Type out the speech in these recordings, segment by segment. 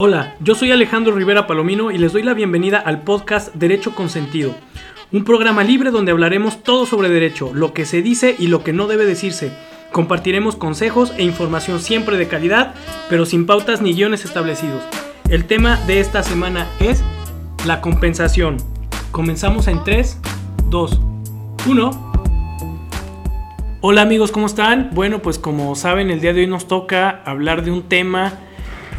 Hola, yo soy Alejandro Rivera Palomino y les doy la bienvenida al podcast Derecho con Sentido, un programa libre donde hablaremos todo sobre derecho, lo que se dice y lo que no debe decirse. Compartiremos consejos e información siempre de calidad, pero sin pautas ni guiones establecidos. El tema de esta semana es la compensación. Comenzamos en 3, 2, 1. Hola amigos, ¿cómo están? Bueno, pues como saben, el día de hoy nos toca hablar de un tema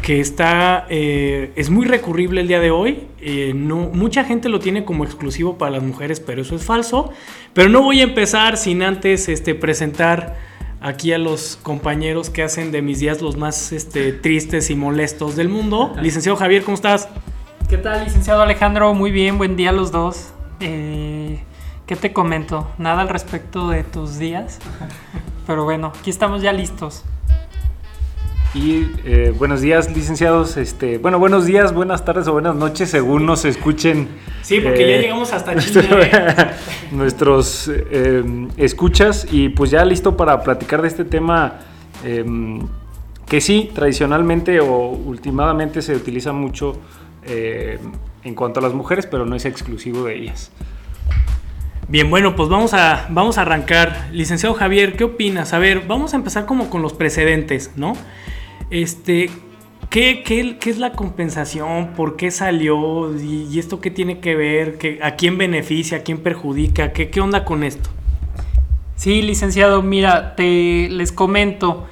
que está eh, es muy recurrible el día de hoy. Eh, no, mucha gente lo tiene como exclusivo para las mujeres, pero eso es falso. Pero no voy a empezar sin antes este, presentar aquí a los compañeros que hacen de mis días los más este, tristes y molestos del mundo. Licenciado Javier, ¿cómo estás? ¿Qué tal, licenciado Alejandro? Muy bien, buen día a los dos. Eh, ¿Qué te comento? Nada al respecto de tus días. Pero bueno, aquí estamos ya listos. Y eh, buenos días, licenciados. Este, bueno, buenos días, buenas tardes o buenas noches, según nos escuchen. Sí, porque ya eh, llegamos hasta. ¿eh? nuestros escuchas y pues ya listo para platicar de este tema em, que sí, tradicionalmente o últimamente se utiliza mucho en cuanto a las mujeres, pero no es exclusivo de ellas. Bien, bueno, pues vamos a, vamos a arrancar. Licenciado Javier, ¿qué opinas? A ver, vamos a empezar como con los precedentes, ¿no? Este, ¿qué, qué, qué es la compensación? ¿Por qué salió? ¿Y, esto qué tiene que ver? ¿Qué, ¿A quién beneficia? ¿A quién perjudica? ¿Qué, ¿Qué onda con esto? Sí, licenciado, mira, te les comento.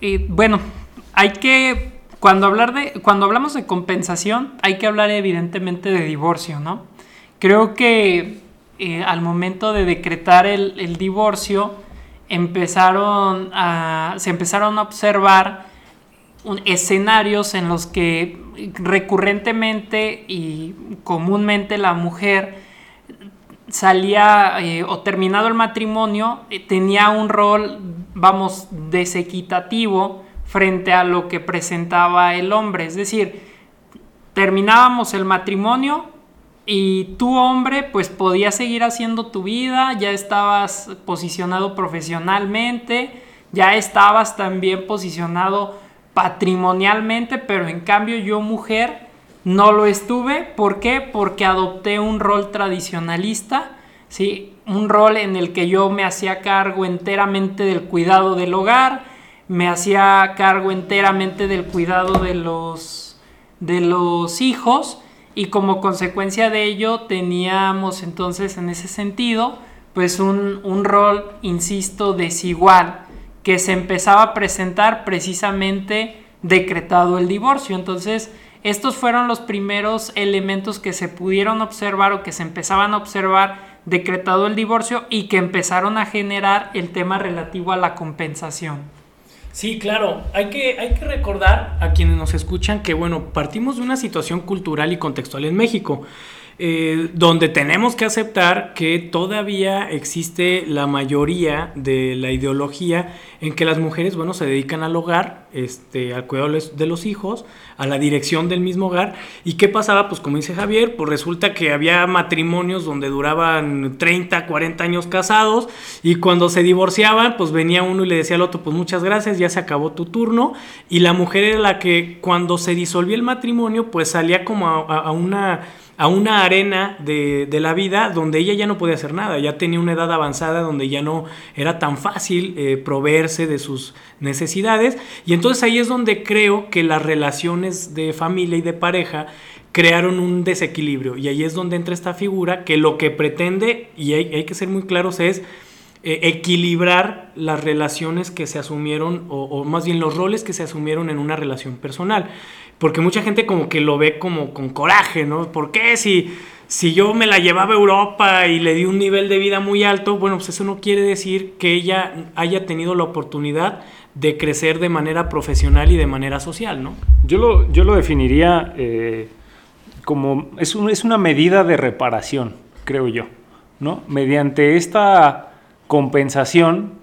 Eh, bueno, hay que cuando hablar de cuando hablamos de compensación, hay que hablar evidentemente de divorcio, ¿no? Creo que eh, al momento de decretar el, el divorcio, empezaron a, se empezaron a observar escenarios en los que recurrentemente y comúnmente la mujer salía eh, o terminado el matrimonio eh, tenía un rol, vamos, desequitativo frente a lo que presentaba el hombre. Es decir, terminábamos el matrimonio y tú hombre pues podías seguir haciendo tu vida, ya estabas posicionado profesionalmente, ya estabas también posicionado patrimonialmente, pero en cambio yo mujer no lo estuve. ¿Por qué? Porque adopté un rol tradicionalista, ¿sí? un rol en el que yo me hacía cargo enteramente del cuidado del hogar, me hacía cargo enteramente del cuidado de los, de los hijos y como consecuencia de ello teníamos entonces en ese sentido pues un, un rol, insisto, desigual que se empezaba a presentar precisamente decretado el divorcio. Entonces, estos fueron los primeros elementos que se pudieron observar o que se empezaban a observar decretado el divorcio y que empezaron a generar el tema relativo a la compensación. Sí, claro, hay que, hay que recordar a quienes nos escuchan que, bueno, partimos de una situación cultural y contextual en México. Eh, donde tenemos que aceptar que todavía existe la mayoría de la ideología en que las mujeres, bueno, se dedican al hogar, este, al cuidado de los hijos, a la dirección del mismo hogar. ¿Y qué pasaba? Pues como dice Javier, pues resulta que había matrimonios donde duraban 30, 40 años casados y cuando se divorciaban, pues venía uno y le decía al otro, pues muchas gracias, ya se acabó tu turno. Y la mujer era la que cuando se disolvía el matrimonio, pues salía como a una a una arena de, la vida donde ella ya no podía hacer nada, ya tenía una edad avanzada donde ya no era tan fácil eh, proveerse de sus necesidades. Y entonces ahí es donde creo que las relaciones de familia y de pareja crearon un desequilibrio. Y ahí es donde entra esta figura que lo que pretende, y hay, que ser muy claros, es eh, equilibrar las relaciones que se asumieron o, más bien los roles que se asumieron en una relación personal porque mucha gente como que lo ve como con coraje, ¿no? ¿Por qué si, si yo me la llevaba a Europa y le di un nivel de vida muy alto, bueno, pues eso no quiere decir que ella haya tenido la oportunidad de crecer de manera profesional y de manera social, ¿no? Yo lo, yo lo definiría eh, como, es, es una medida de reparación, creo yo, ¿no? Mediante esta compensación,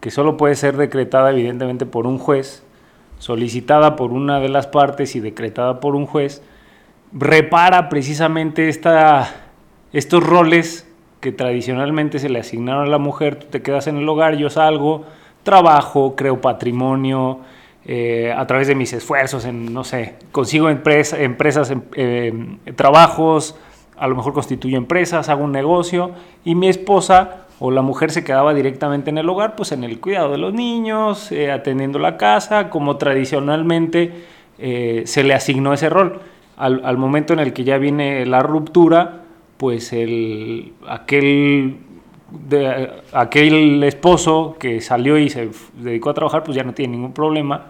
que solo puede ser decretada evidentemente por un juez, solicitada por una de las partes y decretada por un juez, repara precisamente esta, estos roles que tradicionalmente se le asignaron a la mujer, tú te quedas en el hogar, yo salgo, trabajo, creo patrimonio, eh, a través de mis esfuerzos en, no sé, consigo empresa, empresas, em, em, trabajos, a lo mejor constituyo empresas, hago un negocio y mi esposa o la mujer se quedaba directamente en el hogar, pues en el cuidado de los niños, eh, atendiendo la casa, como tradicionalmente eh, se le asignó ese rol. Al, momento en el que ya viene la ruptura, pues el, aquel, aquel esposo que salió y se dedicó a trabajar, pues ya no tiene ningún problema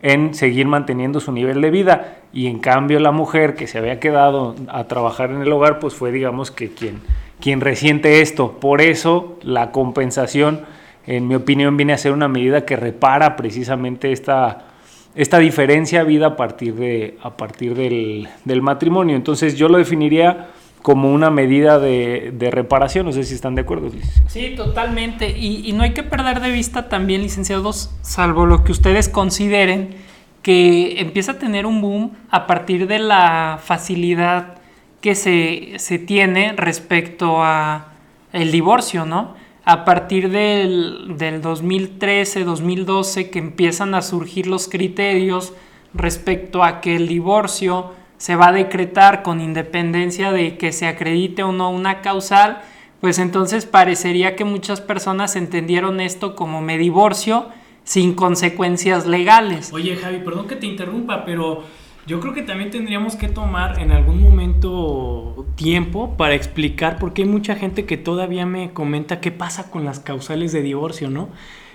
en seguir manteniendo su nivel de vida. Y en cambio la mujer que se había quedado a trabajar en el hogar, pues fue digamos que quien, quien resiente esto. Por eso la compensación, en mi opinión, viene a ser una medida que repara precisamente esta, esta diferencia vida a partir, de, a partir del, del matrimonio. Entonces yo lo definiría como una medida de, de, reparación. No sé si están de acuerdo. Sí, totalmente. Y, y, no hay que perder de vista también, licenciados, salvo lo que ustedes consideren, que empieza a tener un boom a partir de la facilidad que se, se tiene respecto a el divorcio, ¿no? A partir del, del 2013, 2012, que empiezan a surgir los criterios respecto a que el divorcio se va a decretar con independencia de que se acredite o no una causal, pues entonces parecería que muchas personas entendieron esto como me divorcio sin consecuencias legales. Oye Javi, perdón que te interrumpa, pero yo creo que también tendríamos que tomar en algún momento tiempo para explicar por qué hay mucha gente que todavía me comenta qué pasa con las causales de divorcio, ¿no?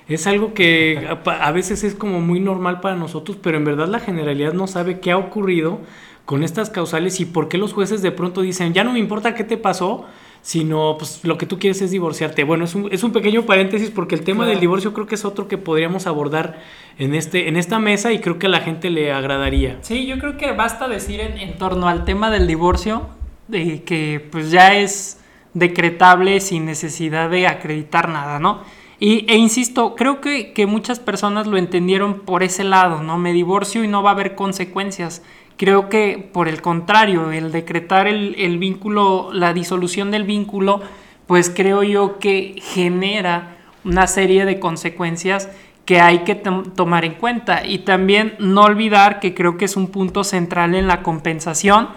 Es algo que a veces es como muy normal para nosotros, pero en verdad la generalidad no sabe qué ha ocurrido con estas causales y por qué los jueces de pronto dicen, ya no me importa qué te pasó, sino pues lo que tú quieres es divorciarte. Bueno, es un, es un pequeño paréntesis porque el tema del divorcio creo que es otro que podríamos abordar en, este, en esta mesa y creo que a la gente le agradaría. Sí, yo creo que basta decir en, en torno al tema del divorcio de que pues ya es decretable sin necesidad de acreditar nada, ¿no? Y, e insisto, creo que, que muchas personas lo entendieron por ese lado, ¿no? Me divorcio y no va a haber consecuencias. Creo que por el contrario, el decretar el, vínculo, la disolución del vínculo, pues creo yo que genera una serie de consecuencias que hay que tomar en cuenta. Y también no olvidar que creo que es un punto central en la compensación,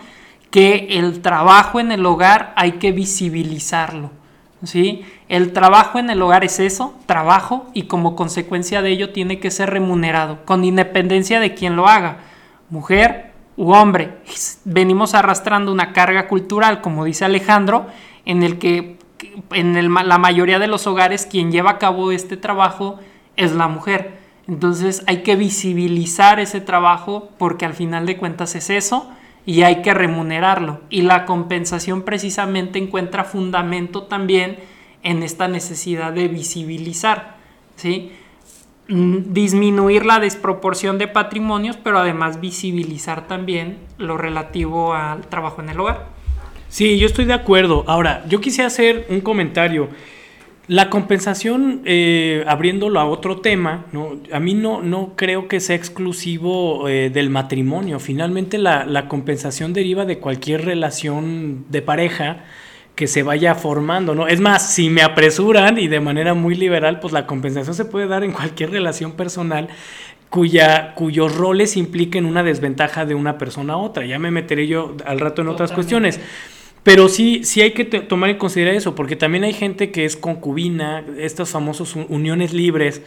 que el trabajo en el hogar hay que visibilizarlo. ¿sí? El trabajo en el hogar es eso, trabajo, y como consecuencia de ello tiene que ser remunerado, con independencia de quien lo haga. Mujer, u hombre. Venimos arrastrando una carga cultural, como dice Alejandro, en el que en la mayoría de los hogares quien lleva a cabo este trabajo es la mujer. Entonces hay que visibilizar ese trabajo porque al final de cuentas es eso y hay que remunerarlo. Y la compensación precisamente encuentra fundamento también en esta necesidad de visibilizar. ¿sí? Mm, disminuir la desproporción de patrimonios, pero además visibilizar también lo relativo al trabajo en el hogar. Sí, yo estoy de acuerdo. Ahora, yo quisiera hacer un comentario. La compensación, eh, abriéndolo a otro tema, ¿no? a mí no, no creo que sea exclusivo eh, del matrimonio. Finalmente la, la compensación deriva de cualquier relación de pareja que se vaya formando, ¿no? Es más, si me apresuran y de manera muy liberal, pues la compensación se puede dar en cualquier relación personal cuya, cuyos roles impliquen una desventaja de una persona a otra. Ya me meteré yo al rato en otras cuestiones. Pero sí, sí hay que tomar en consideración eso, porque también hay gente que es concubina, estas famosas uniones libres,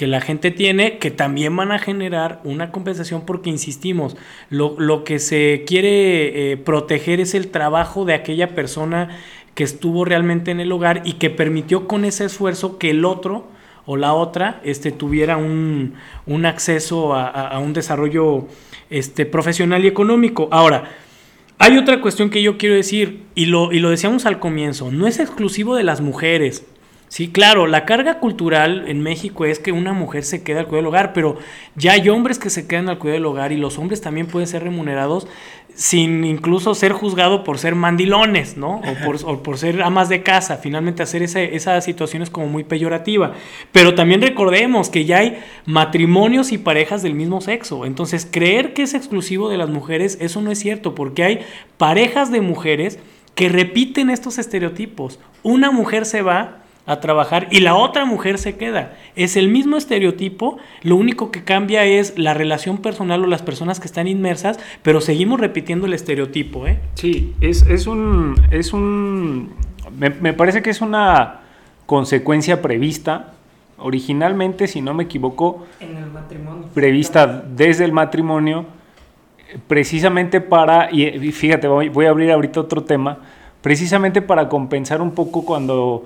que la gente tiene que también van a generar una compensación porque, insistimos, lo, que se quiere eh, proteger es el trabajo de aquella persona que estuvo realmente en el hogar y que permitió con ese esfuerzo que el otro o la otra este, tuviera un, acceso a, un desarrollo este, profesional y económico. Ahora, hay otra cuestión que yo quiero decir, y lo, y lo decíamos al comienzo, no es exclusivo de las mujeres. Sí, claro, la carga cultural en México es que una mujer se queda al cuidado del hogar, pero ya hay hombres que se quedan al cuidado del hogar y los hombres también pueden ser remunerados sin incluso ser juzgado por ser mandilones, ¿no? O por, ser amas de casa. Finalmente hacer esa situación es como muy peyorativa. Pero también recordemos que ya hay matrimonios y parejas del mismo sexo. Entonces, creer que es exclusivo de las mujeres, eso no es cierto, porque hay parejas de mujeres que repiten estos estereotipos. Una mujer se va a trabajar y la otra mujer se queda. Es el mismo estereotipo, lo único que cambia es la relación personal o las personas que están inmersas, pero seguimos repitiendo el estereotipo. ¿eh? Sí, es, es un... Es un me, me parece que es una consecuencia prevista originalmente, si no me equivoco, En el matrimonio. prevista desde el matrimonio, precisamente para, y y fíjate, voy, voy a abrir ahorita otro tema, precisamente para compensar un poco cuando,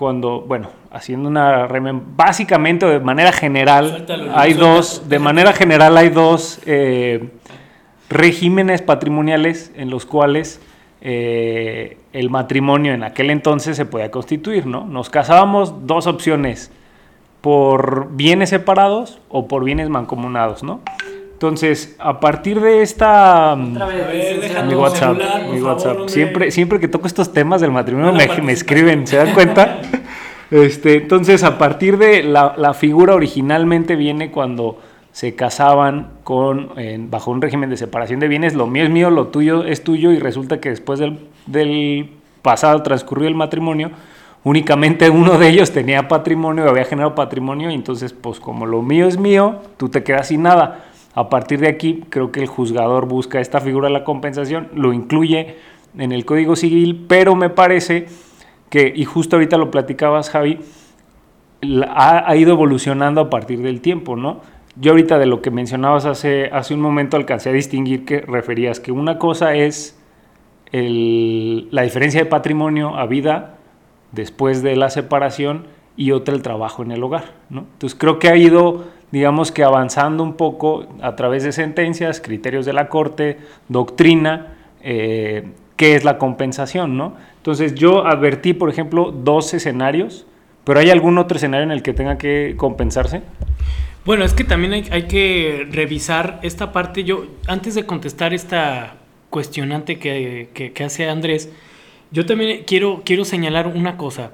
cuando bueno, haciendo una, básicamente o de manera general, Suéltalo, hay suéltalo. dos, de manera general hay dos eh, regímenes patrimoniales en los cuales eh, el matrimonio en aquel entonces se podía constituir, ¿no? Nos casábamos dos opciones, por bienes separados o por bienes mancomunados, ¿no? Entonces, a partir de esta... mm, Otra vez, ver, deja Mi WhatsApp, celular, por mi favor, WhatsApp. hombre. Siempre, siempre que toco estos temas del matrimonio me, escriben, ¿se dan cuenta? Este, entonces, a partir de la, la figura originalmente viene cuando se casaban con, bajo un régimen de separación de bienes, lo mío es mío, lo tuyo es tuyo, y resulta que después del, del pasado transcurrido el matrimonio, únicamente uno de ellos tenía patrimonio, había generado patrimonio, y entonces, pues como lo mío es mío, tú te quedas sin nada. A partir de aquí, creo que el juzgador busca esta figura de la compensación, lo incluye en el Código Civil, pero me parece que, y justo ahorita lo platicabas, Javi, ha, ido evolucionando a partir del tiempo, ¿no? Yo ahorita de lo que mencionabas hace, hace un momento alcancé a distinguir que referías que una cosa es la diferencia de patrimonio a vida después de la separación y otra el trabajo en el hogar, ¿no? Entonces creo que ha ido, digamos que avanzando un poco a través de sentencias, criterios de la Corte, doctrina, eh, qué es la compensación, ¿no? Entonces yo advertí, por ejemplo, dos escenarios, pero ¿hay algún otro escenario en el que tenga que compensarse? Bueno, es que también hay, hay que revisar esta parte. Yo, antes de contestar esta cuestionante que, que- que hace Andrés, yo también quiero, quiero señalar una cosa.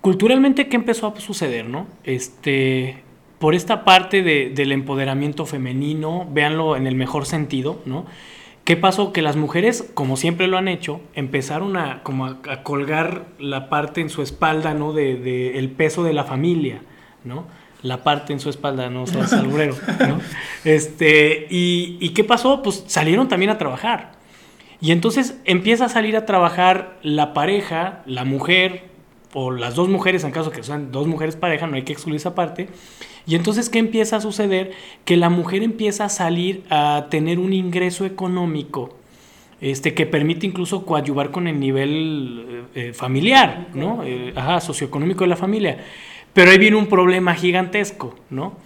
Culturalmente, ¿qué empezó a suceder, no? Este, por esta parte de- del empoderamiento femenino, véanlo en el mejor sentido, ¿no? ¿Qué pasó? Que las mujeres, como siempre lo han hecho, empezaron a, como a, a colgar la parte en su espalda, ¿no? De, de el peso de la familia, ¿no? La parte en su espalda, no seas alburero, ¿no? Este, y, ¿y qué pasó? Pues salieron también a trabajar. Y entonces empieza a salir a trabajar la pareja, la mujer, o las dos mujeres, en caso que sean dos mujeres pareja, no hay que excluir esa parte. Y entonces, ¿qué empieza a suceder? Que la mujer empieza a salir a tener un ingreso económico este, que permite incluso coadyuvar con el nivel eh, eh, familiar, ¿no? Eh, ajá, socioeconómico de la familia. Pero ahí viene un problema gigantesco, ¿no?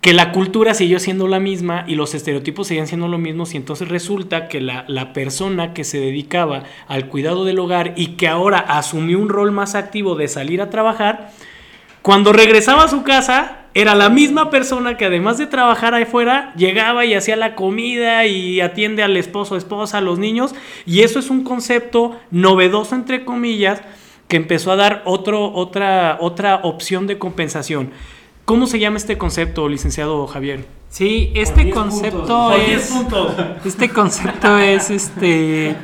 Que la cultura siguió siendo la misma y los estereotipos seguían siendo lo mismo y entonces resulta que la, la persona que se dedicaba al cuidado del hogar y que ahora asumió un rol más activo de salir a trabajar, cuando regresaba a su casa, era la misma persona que además de trabajar ahí fuera, llegaba y hacía la comida y atiende al esposo, esposa, a los niños. Y eso es un concepto novedoso, entre comillas, que empezó a dar otro, otra, otra opción de compensación. ¿Cómo se llama este concepto, licenciado Javier? Sí, este concepto es este concepto es este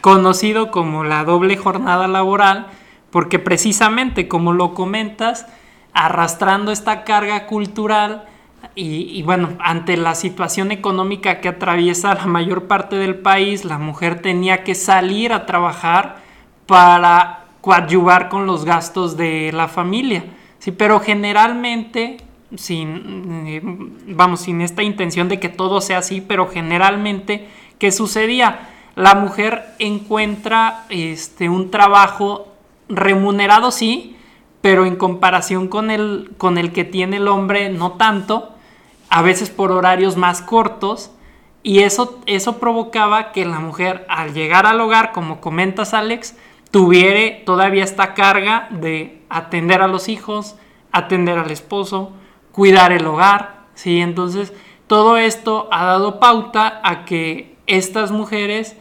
conocido como la doble jornada laboral porque precisamente como lo comentas arrastrando esta carga cultural y, bueno ante la situación económica que atraviesa la mayor parte del país la mujer tenía que salir a trabajar para coadyuvar con los gastos de la familia sí pero generalmente sin, eh, vamos, sin esta intención de que todo sea así, pero generalmente, ¿qué sucedía? La mujer encuentra este, un trabajo remunerado, sí, pero en comparación con el, con el que tiene el hombre, no tanto, a veces por horarios más cortos, y eso, eso provocaba que la mujer, al llegar al hogar, como comentas Alex, tuviera todavía esta carga de atender a los hijos, atender al esposo, cuidar el hogar, ¿sí? Entonces, todo esto ha dado pauta a que estas mujeres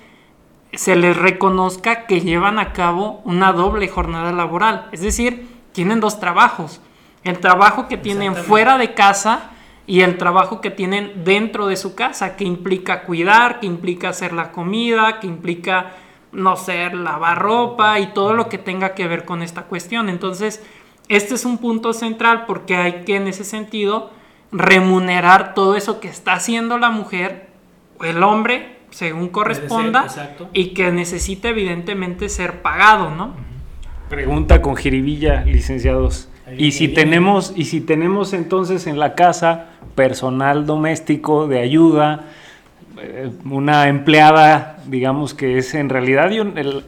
se les reconozca que llevan a cabo una doble jornada laboral, es decir, tienen dos trabajos, el trabajo que tienen fuera de casa y el trabajo que tienen dentro de su casa, que implica cuidar, que implica hacer la comida, que implica no sé, lavar ropa y todo lo que tenga que ver con esta cuestión. Entonces, este es un punto central porque hay que en ese sentido remunerar todo eso que está haciendo la mujer o el hombre según corresponda y que necesita evidentemente ser pagado, ¿no? Pregunta con jiribilla, licenciados. y si tenemos y si tenemos entonces en la casa personal doméstico de ayuda, eh, una empleada, digamos que es en realidad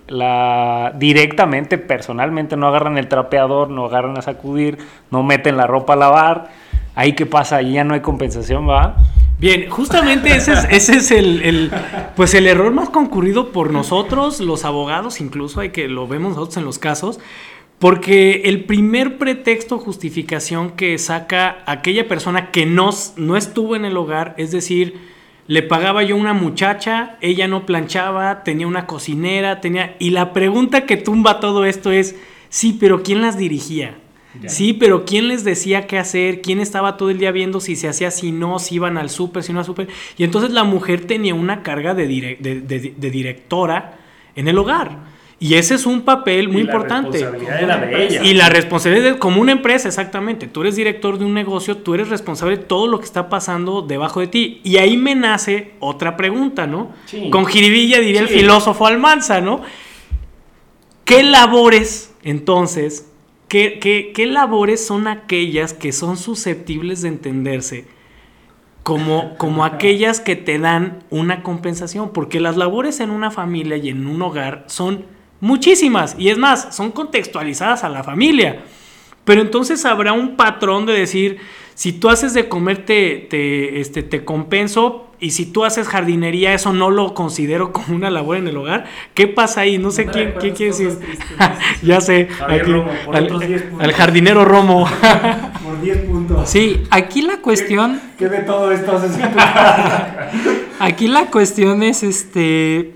la directamente, personalmente no agarran el trapeador, no agarran a sacudir, no meten la ropa a lavar. Ahí qué pasa, ahí ya no hay compensación, ¿va? Bien, justamente ese es, el, pues el error más concurrido por nosotros, los abogados, incluso hay que lo vemos nosotros en los casos, porque el primer pretexto justificación que saca aquella persona que no, no estuvo en el hogar, es decir, le pagaba yo una muchacha, ella no planchaba, tenía una cocinera, tenía... Y la pregunta que tumba todo esto es, sí, pero ¿quién las dirigía? Sí, pero ¿quién les decía qué hacer? ¿Quién estaba todo el día viendo si se hacía, si no, si iban al súper, si no al súper? Y entonces la mujer tenía una carga de, de, directora en el hogar. Y ese es un papel muy importante. Y la responsabilidad como una empresa, exactamente. Tú eres director de un negocio, tú eres responsable de todo lo que está pasando debajo de ti. Y ahí me nace otra pregunta, ¿no? Con jiribilla diría el filósofo Almanza, ¿no? ¿Qué labores entonces ¿Qué, labores son aquellas que son susceptibles de entenderse como, como aquellas que te dan una compensación? Porque las labores en una familia y en un hogar son muchísimas y es más, son contextualizadas a la familia. Pero entonces habrá un patrón de decir, si tú haces de comer te, este, te compenso, y si tú haces jardinería, eso no lo considero como una labor en el hogar. ¿Qué pasa ahí? No sé quién, quién quiere decir. ya sé. al, jardinero Romo. por 10 puntos. Sí, aquí la cuestión. ¿Qué, de todo esto haces? aquí la cuestión es este.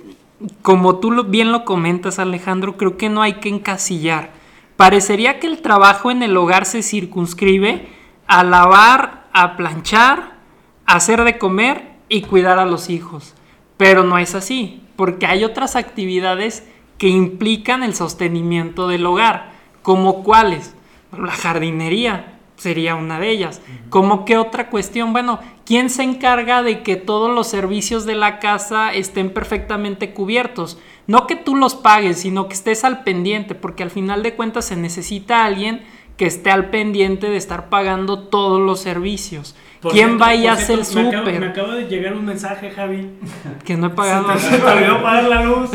Como tú bien lo comentas, Alejandro, creo que no hay que encasillar. Parecería que el trabajo en el hogar se circunscribe a lavar, a planchar, a hacer de comer y cuidar a los hijos. Pero no es así, porque hay otras actividades que implican el sostenimiento del hogar, como cuáles. La jardinería sería una de ellas. ¿Cómo qué otra cuestión? Bueno, ¿quién se encarga de que todos los servicios de la casa estén perfectamente cubiertos? No que tú los pagues, sino que estés al pendiente, porque al final de cuentas se necesita alguien que esté al pendiente de estar pagando todos los servicios. ¿Quién va a hacer el súper? Me, acaba de llegar un mensaje, Javi. Que no he pagado. Se te, olvidó pagar la luz.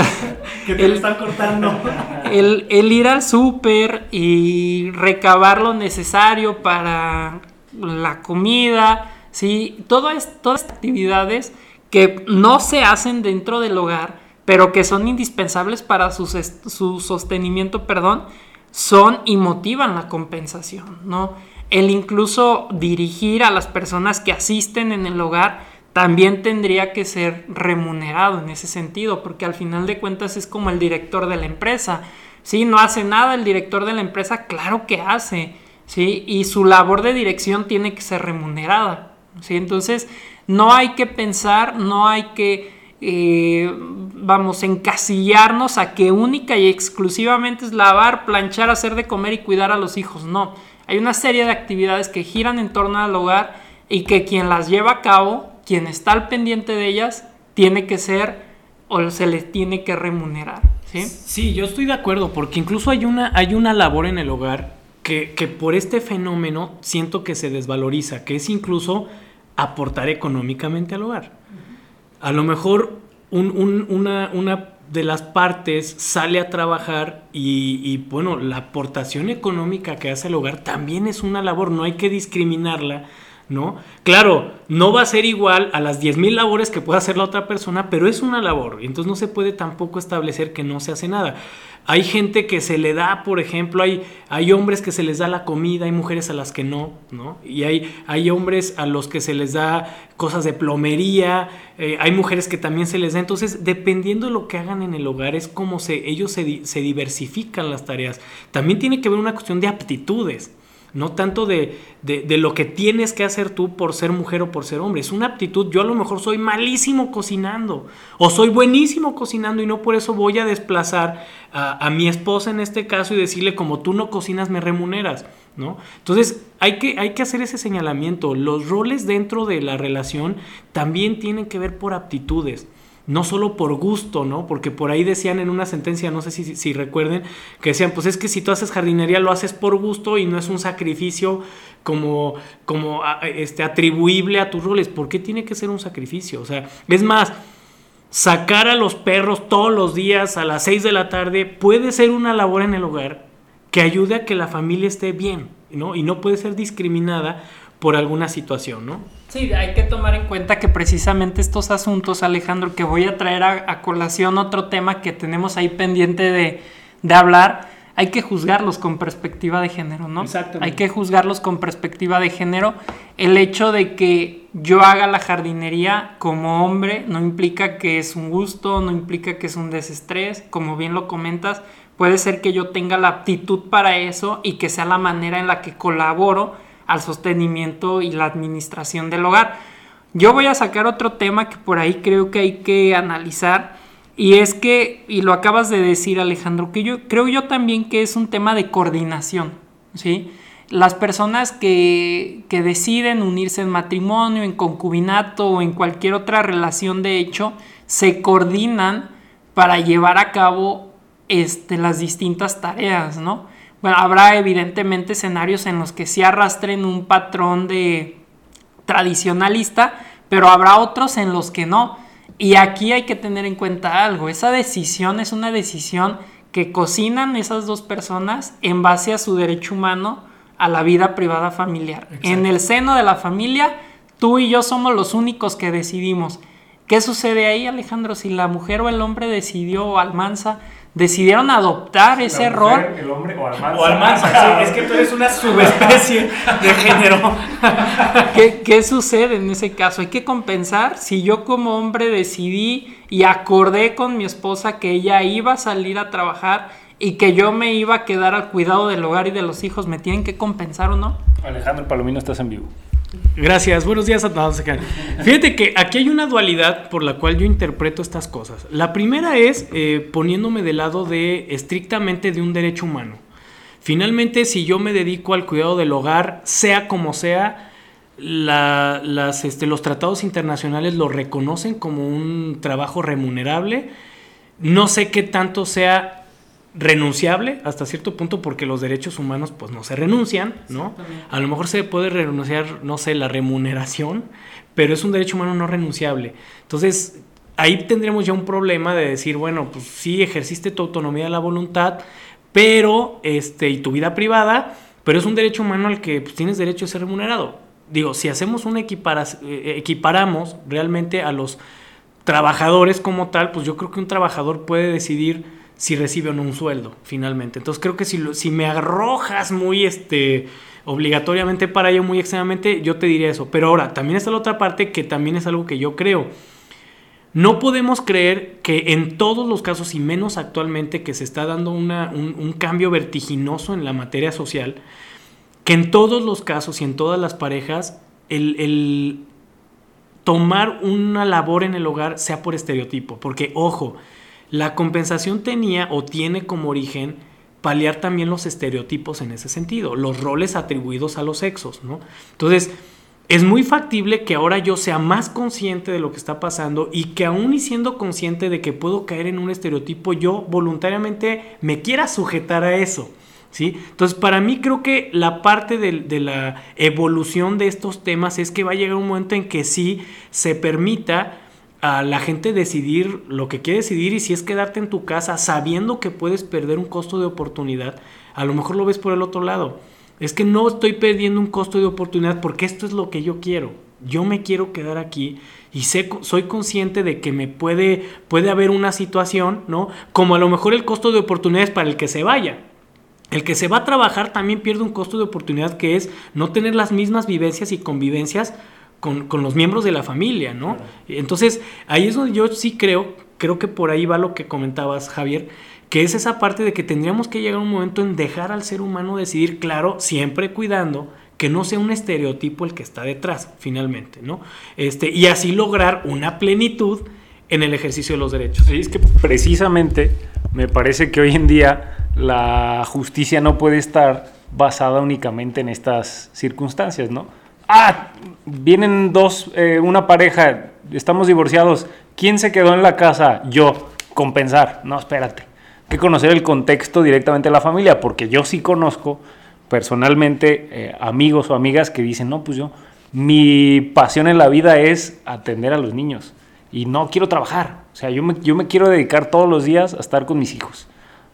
Que te lo están cortando. El, el ir al súper y recabar lo necesario para la comida, ¿sí? Todo es, todas estas actividades que no se hacen dentro del hogar, pero que son indispensables para su, su sostenimiento, perdón, son y motivan la compensación, ¿no? El incluso dirigir a las personas que asisten en el hogar también tendría que ser remunerado en ese sentido, porque al final de cuentas es como el director de la empresa. ¿sí? No hace nada el director de la empresa, claro que hace, ¿sí? Y su labor de dirección tiene que ser remunerada, ¿sí? Entonces, no hay que pensar, no hay que, eh, vamos, encasillarnos a que única y exclusivamente es lavar, planchar, hacer de comer y cuidar a los hijos, no. Hay una serie de actividades que giran en torno al hogar y que quien las lleva a cabo, quien está al pendiente de ellas, tiene que ser o se les tiene que remunerar. ¿sí? sí, yo estoy de acuerdo, porque incluso hay una, hay una labor en el hogar que, por este fenómeno siento que se desvaloriza, que es incluso aportar económicamente al hogar. A lo mejor una, de las partes sale a trabajar y, bueno, la aportación económica que hace el hogar también es una labor, no hay que discriminarla, ¿no? Claro, no va a ser igual a las 10.000 labores que pueda hacer la otra persona, pero es una labor, entonces no se puede tampoco establecer que no se hace nada. Hay gente que se le da, por ejemplo, hay, hay hombres que se les da la comida, hay mujeres a las que no, ¿no? Y hay, hay hombres a los que se les da cosas de plomería, eh, hay mujeres que también se les da. Entonces, dependiendo de lo que hagan en el hogar, es como se, ellos se, se diversifican las tareas. También tiene que ver una cuestión de aptitudes. No tanto de, de, lo que tienes que hacer tú por ser mujer o por ser hombre. Es una aptitud. Yo a lo mejor soy malísimo cocinando o soy buenísimo cocinando y no por eso voy a desplazar a, a mi esposa en este caso y decirle como tú no cocinas me remuneras. ¿No? Entonces hay que, hay que hacer ese señalamiento. Los roles dentro de la relación también tienen que ver por aptitudes no solo por gusto, ¿no? Porque por ahí decían en una sentencia, no sé si, si, recuerden, que decían, pues es que si tú haces jardinería lo haces por gusto y no es un sacrificio como, como este, atribuible a tus roles. ¿Por qué tiene que ser un sacrificio? O sea, es más, sacar a los perros todos los días a las 6 de la tarde puede ser una labor en el hogar que ayude a que la familia esté bien, ¿no? Y no puede ser discriminada por alguna situación, ¿no? Sí, hay que tomar en cuenta que precisamente estos asuntos, Alejandro, que voy a traer a, colación otro tema que tenemos ahí pendiente de, de, hablar, hay que juzgarlos con perspectiva de género, ¿no? Exactamente. Hay que juzgarlos con perspectiva de género. El hecho de que yo haga la jardinería como hombre no implica que es un gusto, no implica que es un desestrés, como bien lo comentas, puede ser que yo tenga la aptitud para eso y que sea la manera en la que colaboro al sostenimiento y la administración del hogar. Yo voy a sacar otro tema que por ahí creo que hay que analizar y es que, y lo acabas de decir Alejandro, que yo creo yo también que es un tema de coordinación, ¿sí? Las personas que, que deciden unirse en matrimonio, en concubinato o en cualquier otra relación de hecho, se coordinan para llevar a cabo este, las distintas tareas, ¿no? Bueno, habrá evidentemente escenarios en los que sí arrastren un patrón de tradicionalista, pero habrá otros en los que no. Y aquí hay que tener en cuenta algo, esa decisión es una decisión que cocinan esas dos personas en base a su derecho humano a la vida privada familiar. En el seno de la familia, tú y yo somos los únicos que decidimos. ¿Qué sucede ahí, Alejandro? Si la mujer o el hombre decidió Almanza decidieron adoptar ese rol. El hombre o Almanza. O Almanza, es que tú eres una subespecie de género. ¿Qué, ¿Qué, sucede en ese caso? Hay que compensar. Si yo como hombre decidí y acordé con mi esposa que ella iba a salir a trabajar y que yo me iba a quedar al cuidado del hogar y de los hijos, ¿me tienen que compensar o no? Alejandro Palomino, estás en vivo. Gracias, buenos días a todos. Fíjate que aquí hay una dualidad por la cual yo interpreto estas cosas. La primera es eh, poniéndome del lado de estrictamente de un derecho humano. Finalmente, si yo me dedico al cuidado del hogar, sea como sea, este, los tratados internacionales lo reconocen como un trabajo remunerable. No sé qué tanto sea renunciable hasta cierto punto porque los derechos humanos pues no se renuncian, ¿no? A lo mejor se puede renunciar, no sé, la remuneración, pero es un derecho humano no renunciable. Entonces, ahí tendremos ya un problema de decir, bueno, pues sí ejerciste tu autonomía de la voluntad, pero este y tu vida privada, pero es un derecho humano al que pues, tienes derecho a ser remunerado. Digo, si hacemos un equiparas, eh, equiparamos realmente a los trabajadores como tal, pues yo creo que un trabajador puede decidir si recibe o no un sueldo, finalmente. Entonces creo que si, si me arrojas muy este, obligatoriamente para ello, muy extremadamente, yo te diría eso. Pero ahora, también está la otra parte que también es algo que yo creo. No podemos creer que en todos los casos, y menos actualmente que se está dando una, un, cambio vertiginoso en la materia social, que en todos los casos y en todas las parejas, el, el tomar una labor en el hogar sea por estereotipo. Porque, ojo, la compensación tenía o tiene como origen paliar también los estereotipos en ese sentido, los roles atribuidos a los sexos, ¿no? Entonces, es muy factible que ahora yo sea más consciente de lo que está pasando y que aún y siendo consciente de que puedo caer en un estereotipo, yo voluntariamente me quiera sujetar a eso. ¿Sí? Entonces, para mí creo que la parte de, de, la evolución de estos temas es que va a llegar un momento en que sí se permita a la gente decidir lo que quiere decidir y si es quedarte en tu casa sabiendo que puedes perder un costo de oportunidad, a lo mejor lo ves por el otro lado. Es que no estoy perdiendo un costo de oportunidad porque esto es lo que yo quiero. Yo me quiero quedar aquí y sé, soy consciente de que me puede, puede haber una situación, ¿no? Como a lo mejor el costo de oportunidad es para el que se vaya. El que se va a trabajar también pierde un costo de oportunidad que es no tener las mismas vivencias y convivencias con, los miembros de la familia, ¿no? Entonces, ahí es donde yo sí creo, creo que por ahí va lo que comentabas, Javier, que es esa parte de que tendríamos que llegar a un momento en dejar al ser humano decidir, claro, siempre cuidando que no sea un estereotipo el que está detrás, finalmente, ¿no? Este, y así lograr una plenitud en el ejercicio de los derechos. Sí, es que precisamente me parece que hoy en día la justicia no puede estar basada únicamente en estas circunstancias, ¿no? Ah, vienen dos, eh, una pareja, estamos divorciados, ¿quién se quedó en la casa? Yo, compensar. No, espérate. Hay que conocer el contexto directamente de la familia, porque yo sí conozco personalmente eh, amigos o amigas que dicen, no, pues yo, mi pasión en la vida es atender a los niños y no quiero trabajar. O sea, yo me, yo me quiero dedicar todos los días a estar con mis hijos,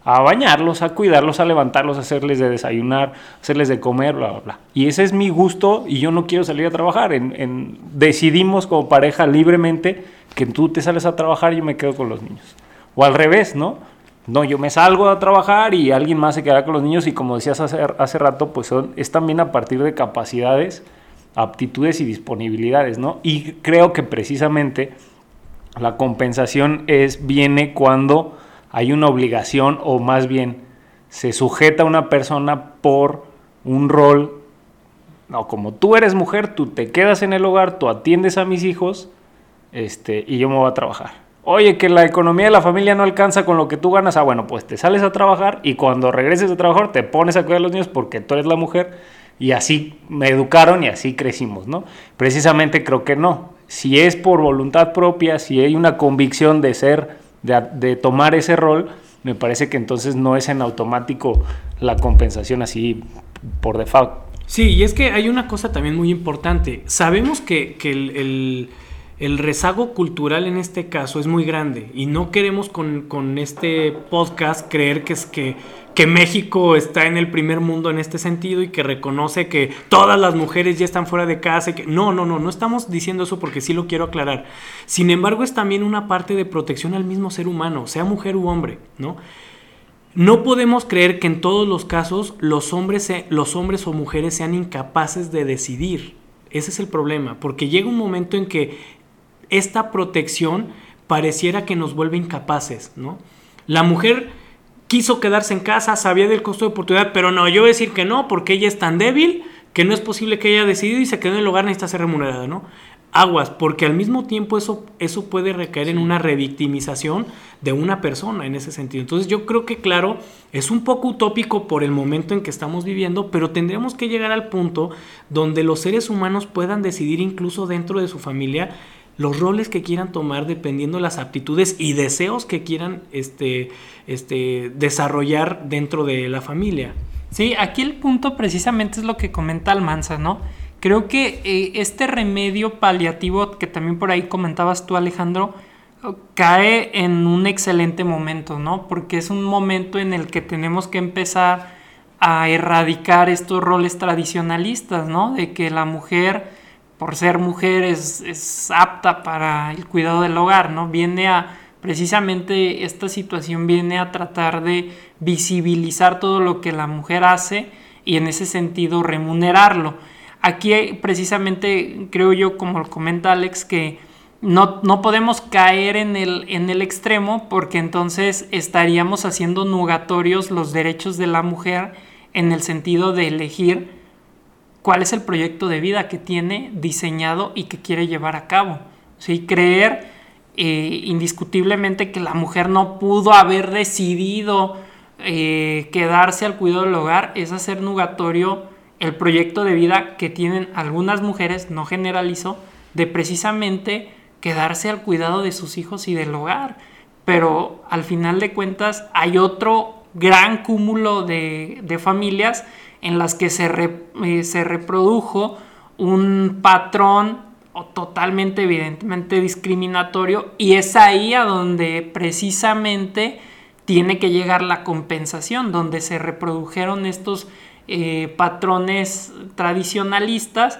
a bañarlos, a cuidarlos, a levantarlos, a hacerles de desayunar, hacerles de comer, bla, bla, bla. Y ese es mi gusto y yo no quiero salir a trabajar. En, decidimos como pareja libremente que tú te sales a trabajar y yo me quedo con los niños. O al revés, ¿no? No, yo me salgo a trabajar y alguien más se quedará con los niños y como decías hace, hace rato, pues son, es también a partir de capacidades, aptitudes y disponibilidades, ¿no? Y creo que precisamente la compensación es, viene cuando hay una obligación o más bien se sujeta a una persona por un rol. No, como tú eres mujer, tú te quedas en el hogar, tú atiendes a mis hijos este, y yo me voy a trabajar. Oye, que la economía de la familia no alcanza con lo que tú ganas. Ah, bueno, pues te sales a trabajar y cuando regreses de trabajar te pones a cuidar a los niños porque tú eres la mujer y así me educaron y así crecimos, ¿no? Precisamente creo que no si es por voluntad propia, si hay una convicción de ser, de, tomar ese rol, me parece que entonces no es en automático la compensación así por default. Sí, y es que hay una cosa también muy importante. Sabemos que, el, el, rezago cultural en este caso es muy grande y no queremos con, con este podcast creer que es que que México está en el primer mundo en este sentido y que reconoce que todas las mujeres ya están fuera de casa. que... No, no, no, no estamos diciendo eso porque sí lo quiero aclarar. Sin embargo, es también una parte de protección al mismo ser humano, sea mujer u hombre, ¿no? No podemos creer que en todos los casos los hombres, los hombres o mujeres sean incapaces de decidir. Ese es el problema, porque llega un momento en que esta protección pareciera que nos vuelve incapaces, ¿no? La mujer quiso quedarse en casa, sabía del costo de oportunidad, pero no, yo voy a decir que no, porque ella es tan débil que no es posible que haya decidido y se quedó en el hogar, necesita ser remunerada, ¿no? Aguas, porque al mismo tiempo eso, eso puede recaer en una revictimización de una persona en ese sentido. Entonces yo creo que, claro, es un poco utópico por el momento en que estamos viviendo, pero tendríamos que llegar al punto donde los seres humanos puedan decidir incluso dentro de su familia los roles que quieran tomar dependiendo de las aptitudes y deseos que quieran este, este, desarrollar dentro de la familia. Sí, aquí el punto precisamente es lo que comenta Almanza, ¿no? Creo que eh, este remedio paliativo que también por ahí comentabas tú, Alejandro, cae en un excelente momento, ¿no? Porque es un momento en el que tenemos que empezar a erradicar estos roles tradicionalistas, ¿no? De que la mujer por ser mujer es, apta para el cuidado del hogar, ¿no? Viene a, precisamente esta situación viene a tratar de visibilizar todo lo que la mujer hace y en ese sentido remunerarlo. Aquí precisamente creo yo, como lo comenta Alex, que no, no podemos caer en el, en el extremo porque entonces estaríamos haciendo nugatorios los derechos de la mujer en el sentido de elegir cuál es el proyecto de vida que tiene diseñado y que quiere llevar a cabo. ¿sí? Creer eh, indiscutiblemente que la mujer no pudo haber decidido eh, quedarse al cuidado del hogar es hacer nugatorio el proyecto de vida que tienen algunas mujeres, no generalizo, de precisamente quedarse al cuidado de sus hijos y del hogar. Pero al final de cuentas hay otro gran cúmulo de, de familias en las que se, eh, se reprodujo un patrón totalmente evidentemente discriminatorio y es ahí a donde precisamente tiene que llegar la compensación, donde se reprodujeron estos eh, patrones tradicionalistas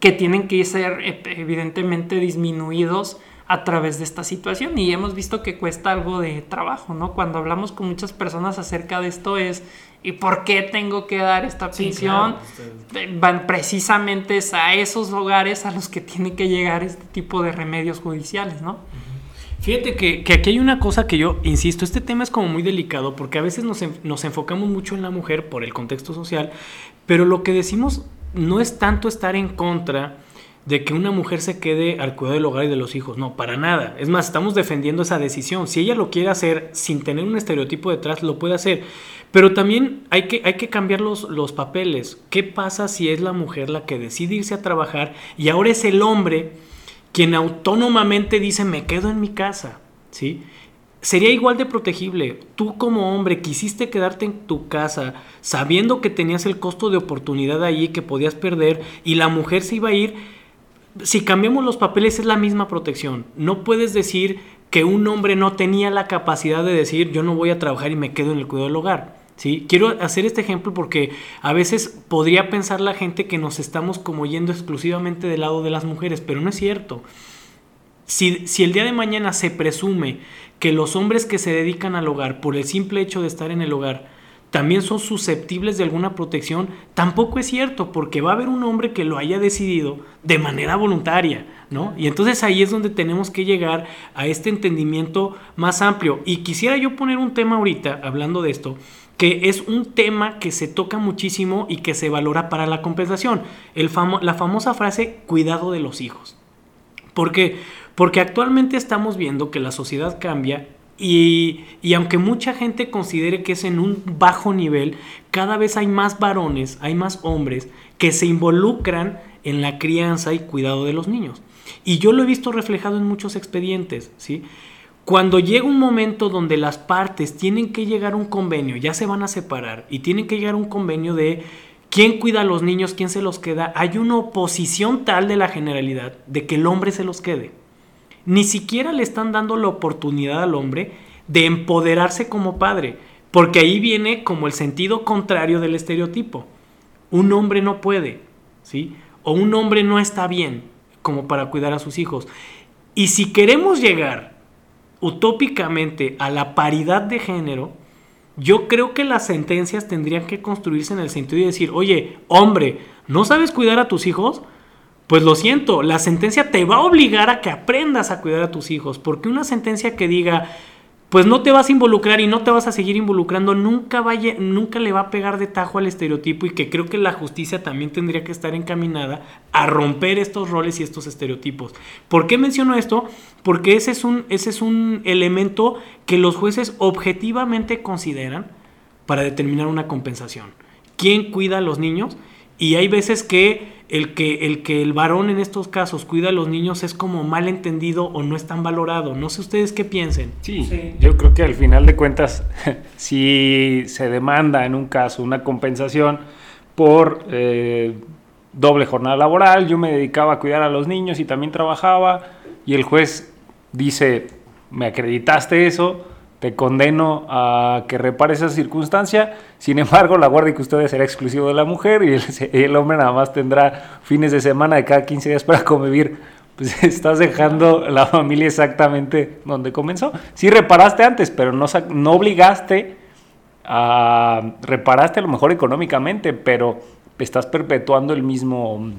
que tienen que ser eh, evidentemente disminuidos a través de esta situación y hemos visto que cuesta algo de trabajo, ¿no? Cuando hablamos con muchas personas acerca de esto es ¿y por qué tengo que dar esta pensión? Van precisamente a esos hogares a los que tiene que llegar este tipo de remedios judiciales, ¿no? Fíjate que, que, aquí hay una cosa que yo insisto, este tema es como muy delicado porque a veces nos, nos enfocamos mucho en la mujer por el contexto social, pero lo que decimos no es tanto estar en contra de que una mujer se quede al cuidado del hogar y de los hijos. No, para nada. Es más, estamos defendiendo esa decisión. Si ella lo quiere hacer sin tener un estereotipo detrás, lo puede hacer. Pero también hay que, hay que cambiar los, los papeles. ¿Qué pasa si es la mujer la que decide irse a trabajar y ahora es el hombre quien autónomamente dice me quedo en mi casa? ¿Sí? sería igual de protegible. Tú como hombre quisiste quedarte en tu casa sabiendo que tenías el costo de oportunidad ahí que podías perder y la mujer se iba a ir si cambiamos los papeles es la misma protección. No puedes decir que un hombre no tenía la capacidad de decir yo no voy a trabajar y me quedo en el cuidado del hogar. ¿sí? Quiero hacer este ejemplo porque a veces podría pensar la gente que nos estamos como yendo exclusivamente del lado de las mujeres, pero no es cierto. Si, si el día de mañana se presume que los hombres que se dedican al hogar por el simple hecho de estar en el hogar también son susceptibles de alguna protección, tampoco es cierto, porque va a haber un hombre que lo haya decidido de manera voluntaria, ¿no? Y entonces ahí es donde tenemos que llegar a este entendimiento más amplio. Y quisiera yo poner un tema ahorita, hablando de esto, que es un tema que se toca muchísimo y que se valora para la compensación. El la famosa frase cuidado de los hijos. ¿Por qué? Porque actualmente estamos viendo que la sociedad cambia y, aunque mucha gente considere que es en un bajo nivel, cada vez hay más varones, hay más hombres que se involucran en la crianza y cuidado de los niños. Y yo lo he visto reflejado en muchos expedientes, ¿sí? Cuando llega un momento donde las partes tienen que llegar a un convenio, ya se van a separar y tienen que llegar a un convenio de quién cuida a los niños, quién se los queda, hay una oposición tal de la generalidad de que el hombre se los quede ni siquiera le están dando la oportunidad al hombre de empoderarse como padre, porque ahí viene como el sentido contrario del estereotipo. Un hombre no puede, ¿sí? O un hombre no está bien como para cuidar a sus hijos. Y si queremos llegar utópicamente a la paridad de género, yo creo que las sentencias tendrían que construirse en el sentido de decir, oye, hombre, ¿no sabes cuidar a tus hijos? Pues lo siento, la sentencia te va a obligar a que aprendas a cuidar a tus hijos, porque una sentencia que diga, pues no te vas a involucrar y no te vas a seguir involucrando, nunca, vaya, nunca le va a pegar de tajo al estereotipo y que creo que la justicia también tendría que estar encaminada a romper estos roles y estos estereotipos. ¿Por qué menciono esto? Porque ese es un, ese es un elemento que los jueces objetivamente consideran para determinar una compensación. ¿Quién cuida a los niños? Y hay veces que el que el que el varón en estos casos cuida a los niños es como mal entendido o no es tan valorado. No sé ustedes qué piensen. Sí, yo creo que al final de cuentas, si se demanda en un caso una compensación por eh, doble jornada laboral, yo me dedicaba a cuidar a los niños y también trabajaba, y el juez dice, me acreditaste eso, te condeno a que repare esa circunstancia. Sin embargo, la guardia que ustedes será exclusivo de la mujer y el, hombre nada más tendrá fines de semana de cada 15 días para convivir. Pues estás dejando la familia exactamente donde comenzó. Sí reparaste antes, pero no, no obligaste a... Reparaste a lo mejor económicamente, pero estás perpetuando el mismo,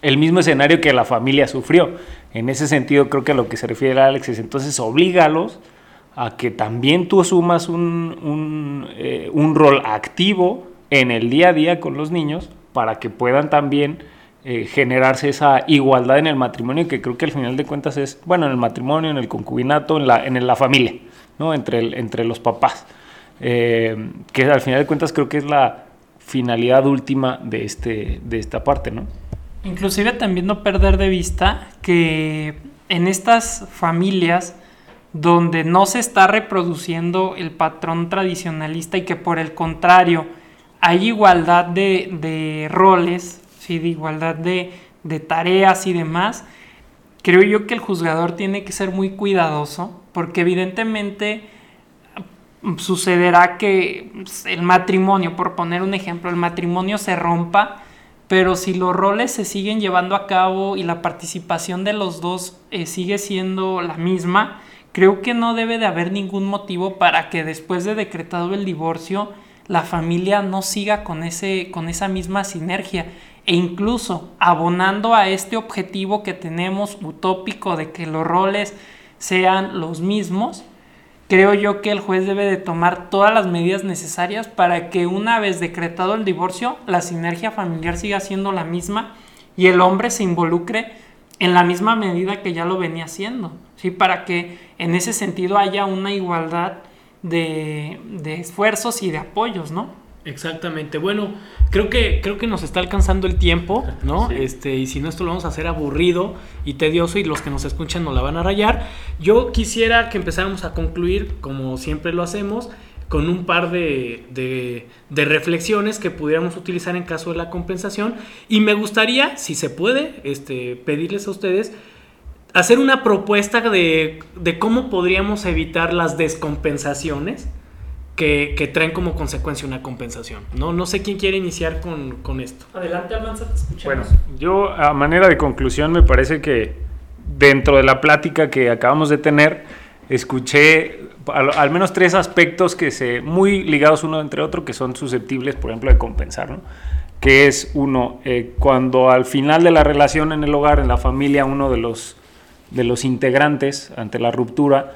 el mismo escenario que la familia sufrió. En ese sentido, creo que a lo que se refiere Alex es entonces oblígalos a que también tú asumas un, eh, un, rol activo en el día a día con los niños para que puedan también eh, generarse esa igualdad en el matrimonio que creo que al final de cuentas es, bueno, en el matrimonio, en el concubinato, en la, en la familia, ¿no? entre, entre los papás, eh, que al final de cuentas creo que es la finalidad última de, este, de esta parte, ¿no? Inclusive también no perder de vista que en estas familias donde no se está reproduciendo el patrón tradicionalista y que por el contrario hay igualdad de, roles, ¿sí? de igualdad de, tareas y demás, creo yo que el juzgador tiene que ser muy cuidadoso porque evidentemente sucederá que el matrimonio, por poner un ejemplo, el matrimonio se rompa, pero si los roles se siguen llevando a cabo y la participación de los dos eh, sigue siendo la misma, creo que no debe de haber ningún motivo para que después de decretado el divorcio la familia no siga con, ese, con esa misma sinergia. E incluso abonando a este objetivo que tenemos utópico de que los roles sean los mismos, creo yo que el juez debe de tomar todas las medidas necesarias para que una vez decretado el divorcio, la sinergia familiar siga siendo la misma y el hombre se involucre en la misma medida que ya lo venía haciendo, ¿sí? Para que en ese sentido haya una igualdad de, de esfuerzos y de apoyos, ¿no? Exactamente. Bueno, creo que creo que nos está alcanzando el tiempo, ¿no? Este, y si no esto lo vamos a hacer aburrido y tedioso y los que nos escuchan nos la van a rayar. Yo quisiera que empezáramos a concluir como siempre lo hacemos con un par de, de, de, reflexiones que pudiéramos utilizar en caso de la compensación y me gustaría, si se puede, este, pedirles a ustedes hacer una propuesta de, de cómo podríamos evitar las descompensaciones que, traen como consecuencia una compensación. No, no sé quién quiere iniciar con, esto. Adelante, Almanza, te escuchamos. Bueno, yo a manera de conclusión me parece que dentro de la plática que acabamos de tener, escuché al, menos tres aspectos que se muy ligados uno entre otro que son susceptibles, por ejemplo, de compensar, ¿no? Que es uno, eh, cuando al final de la relación en el hogar, en la familia, uno de los, de los integrantes ante la ruptura,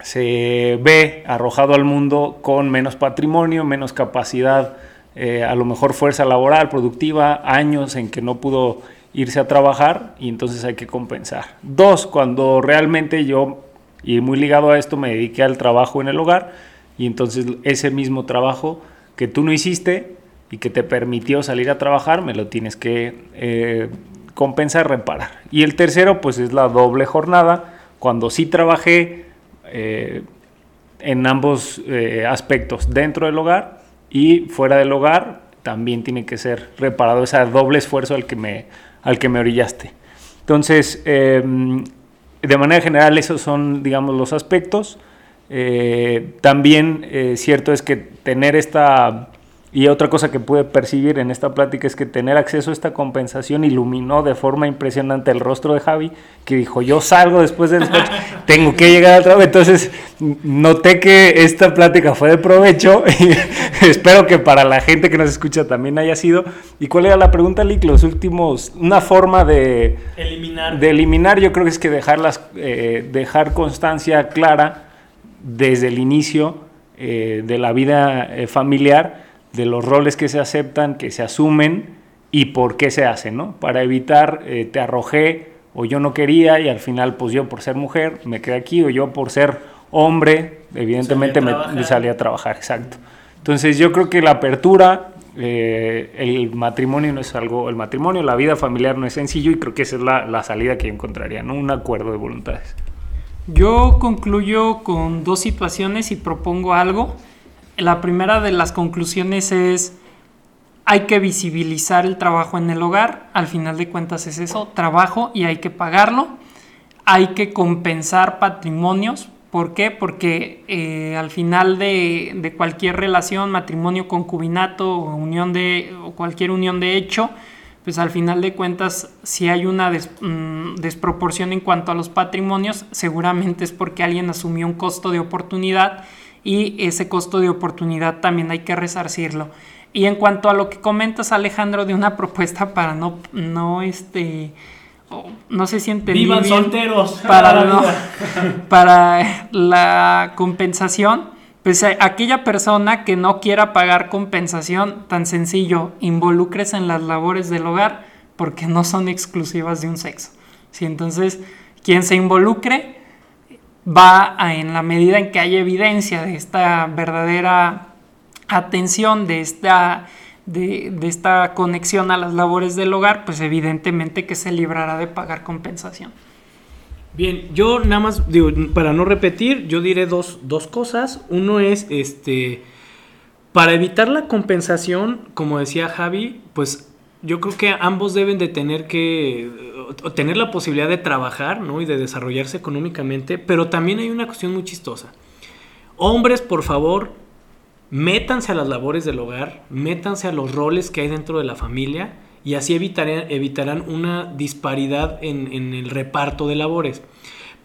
se ve arrojado al mundo con menos patrimonio, menos capacidad, eh, a lo mejor fuerza laboral, productiva, años en que no pudo irse a trabajar y entonces hay que compensar. Dos, cuando realmente yo, y muy ligado a esto, me dediqué al trabajo en el hogar y entonces ese mismo trabajo que tú no hiciste y que te permitió salir a trabajar, me lo tienes que eh, compensar, reparar. Y el tercero, pues es la doble jornada, cuando sí trabajé, eh, en ambos eh, aspectos, dentro del hogar y fuera del hogar, también tiene que ser reparado ese doble esfuerzo al que me, al que me orillaste. Entonces, em, de manera general, esos son, digamos, los aspectos. Eh, también cierto es que tener esta y otra cosa que pude percibir en esta plática es que tener acceso a esta compensación iluminó de forma impresionante el rostro de Javi, que dijo, yo salgo después del despacho, tengo que llegar al trabajo. Entonces noté que esta plática fue de provecho y espero que para la gente que nos escucha también haya sido. ¿Y cuál era la pregunta, Lick? Los últimos, una forma de eliminar, de eliminar yo creo que es que dejarlas, eh, dejar constancia clara desde el inicio eh, de la vida eh, familiar de los roles que se aceptan, que se asumen y por qué se hacen, ¿no? Para evitar eh, te arrojé o yo no quería y al final pues yo por ser mujer me quedé aquí o yo por ser hombre evidentemente me, salí a trabajar, exacto. Entonces yo creo que la apertura, eh, el matrimonio no es algo, el matrimonio, la vida familiar no es sencillo y creo que esa es la, la salida que yo encontraría, ¿no? Un acuerdo de voluntades. Yo concluyo con dos situaciones y propongo algo. La primera de las conclusiones es hay que visibilizar el trabajo en el hogar, al final de cuentas es eso, trabajo y hay que pagarlo. Hay que compensar patrimonios, ¿por qué? Porque eh, al final de, cualquier relación, matrimonio, concubinato o, unión de, o cualquier unión de hecho, pues al final de cuentas, si hay una mm, desproporción en cuanto a los patrimonios, seguramente es porque alguien asumió un costo de oportunidad y ese costo de oportunidad también hay que resarcirlo. Y en cuanto a lo que comentas Alejandro de una propuesta para no, no este, no se siente Vivan solteros para, la para la compensación, pues eh, aquella persona que no quiera pagar compensación, tan sencillo, involucres en las labores del hogar porque no son exclusivas de un sexo. ¿sí? Entonces, quien se involucre va en la medida en que hay evidencia de esta verdadera atención, de esta, de, esta conexión a las labores del hogar, pues evidentemente que se librará de pagar compensación. Bien, yo nada más, digo, para no repetir, yo diré dos, dos cosas. Uno es, este, para evitar la compensación, como decía Javi, pues yo creo que ambos deben de tener que tener la posibilidad de trabajar ¿no? y de desarrollarse económicamente, pero también hay una cuestión muy chistosa. Hombres, por favor, métanse a las labores del hogar, métanse a los roles que hay dentro de la familia y así evitarán, evitarán una disparidad en el reparto de labores.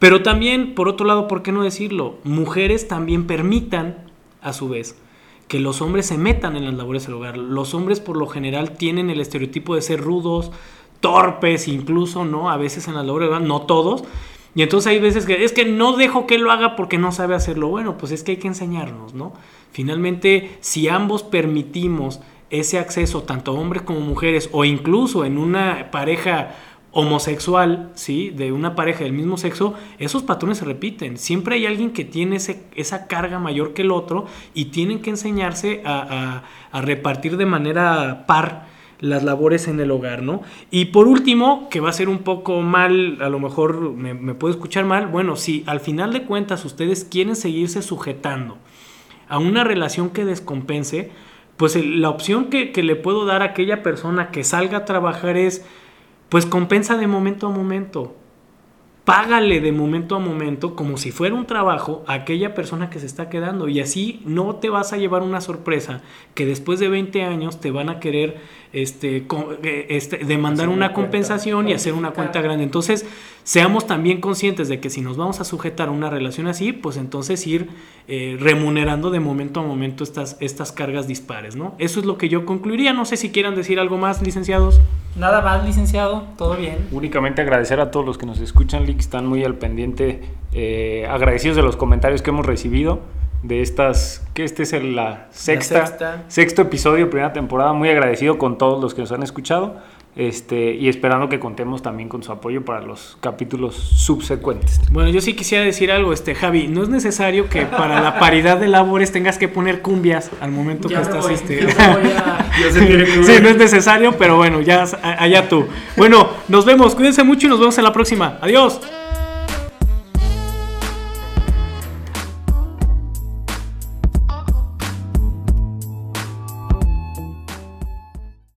Pero también, por otro lado, ¿por qué no decirlo? Mujeres también permitan, a su vez, que los hombres se metan en las labores del hogar. Los hombres por lo general tienen el estereotipo de ser rudos, torpes incluso, ¿no? A veces en las labores del hogar, no todos. Y entonces hay veces que es que no dejo que lo haga porque no sabe hacerlo. Bueno, pues es que hay que enseñarnos, ¿no? Finalmente, si ambos permitimos ese acceso, tanto hombres como mujeres, o incluso en una pareja homosexual, ¿sí? De una pareja del mismo sexo, esos patrones se repiten. Siempre hay alguien que tiene esa carga mayor que el otro y tienen que enseñarse a, repartir de manera par las labores en el hogar, ¿no? Y por último, que va a ser un poco mal, a lo mejor me, me puede escuchar mal, bueno, si al final de cuentas ustedes quieren seguirse sujetando a una relación que descompense, pues la opción que, que le puedo dar a aquella persona que salga a trabajar es, pues compensa de momento a momento págale de momento a momento como si fuera un trabajo a aquella persona que se está quedando y así no te vas a llevar una sorpresa que después de 20 años te van a querer este, eh, este demandar una, compensación y hacer una cuenta grande. Entonces, seamos también conscientes de que si nos vamos a sujetar a una relación así, pues entonces ir eh, remunerando de momento a momento estas, estas cargas dispares, ¿no? Eso es lo que yo concluiría. No sé si quieran decir algo más, licenciados. Nada más, licenciado, todo bien. Únicamente agradecer a todos los que nos escuchan, que están muy al pendiente, eh, agradecidos de los comentarios que hemos recibido de estas, que este es el, la sexta, sexto episodio, primera temporada, muy agradecido con todos los que nos han escuchado. Este, y esperando que contemos también con su apoyo para los capítulos subsecuentes. Bueno, yo sí quisiera decir algo, este Javi, no es necesario que para la paridad de labores tengas que poner cumbias al momento que estás este. sí, no es necesario, pero bueno, ya allá tú. Bueno, nos vemos, cuídense mucho y nos vemos en la próxima. Adiós.